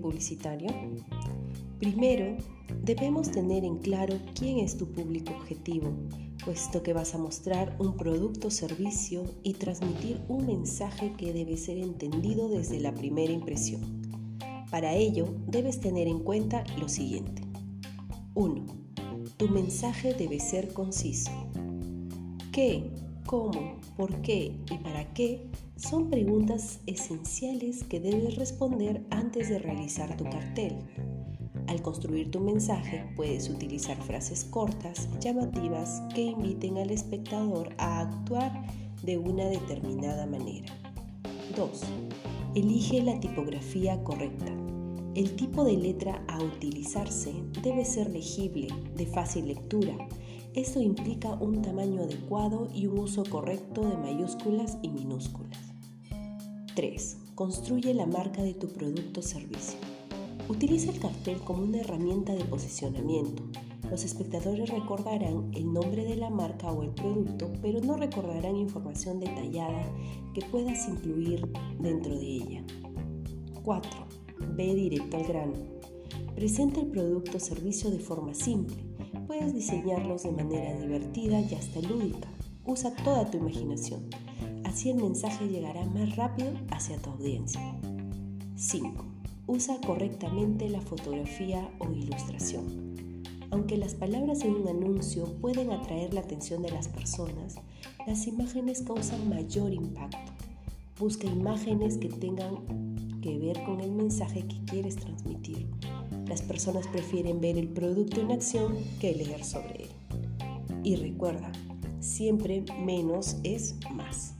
publicitario? Primero, debemos tener en claro quién es tu público objetivo, puesto que vas a mostrar un producto o servicio y transmitir un mensaje que debe ser entendido desde la primera impresión. Para ello, debes tener en cuenta lo siguiente. 1. Tu mensaje debe ser conciso. ¿Qué, cómo, por qué y para qué son preguntas esenciales que debes responder antes de realizar tu cartel. Al construir tu mensaje puedes utilizar frases cortas, llamativas, que inviten al espectador a actuar de una determinada manera. 2. Elige la tipografía correcta. El tipo de letra a utilizarse debe ser legible, de fácil lectura. Esto implica un tamaño adecuado y un uso correcto de mayúsculas y minúsculas. 3. Construye la marca de tu producto o servicio. Utiliza el cartel como una herramienta de posicionamiento. Los espectadores recordarán el nombre de la marca o el producto, pero no recordarán información detallada que puedas incluir dentro de ella. 4. Ve directo al grano. Presenta el producto o servicio de forma simple. Puedes diseñarlos de manera divertida y hasta lúdica. Usa toda tu imaginación. Así el mensaje llegará más rápido hacia tu audiencia. 5. Usa correctamente la fotografía o ilustración. Aunque las palabras en un anuncio pueden atraer la atención de las personas, las imágenes causan mayor impacto. Busca imágenes que tengan con el mensaje que quieres transmitir. Las personas prefieren ver el producto en acción que leer sobre él. Y recuerda, siempre menos es más.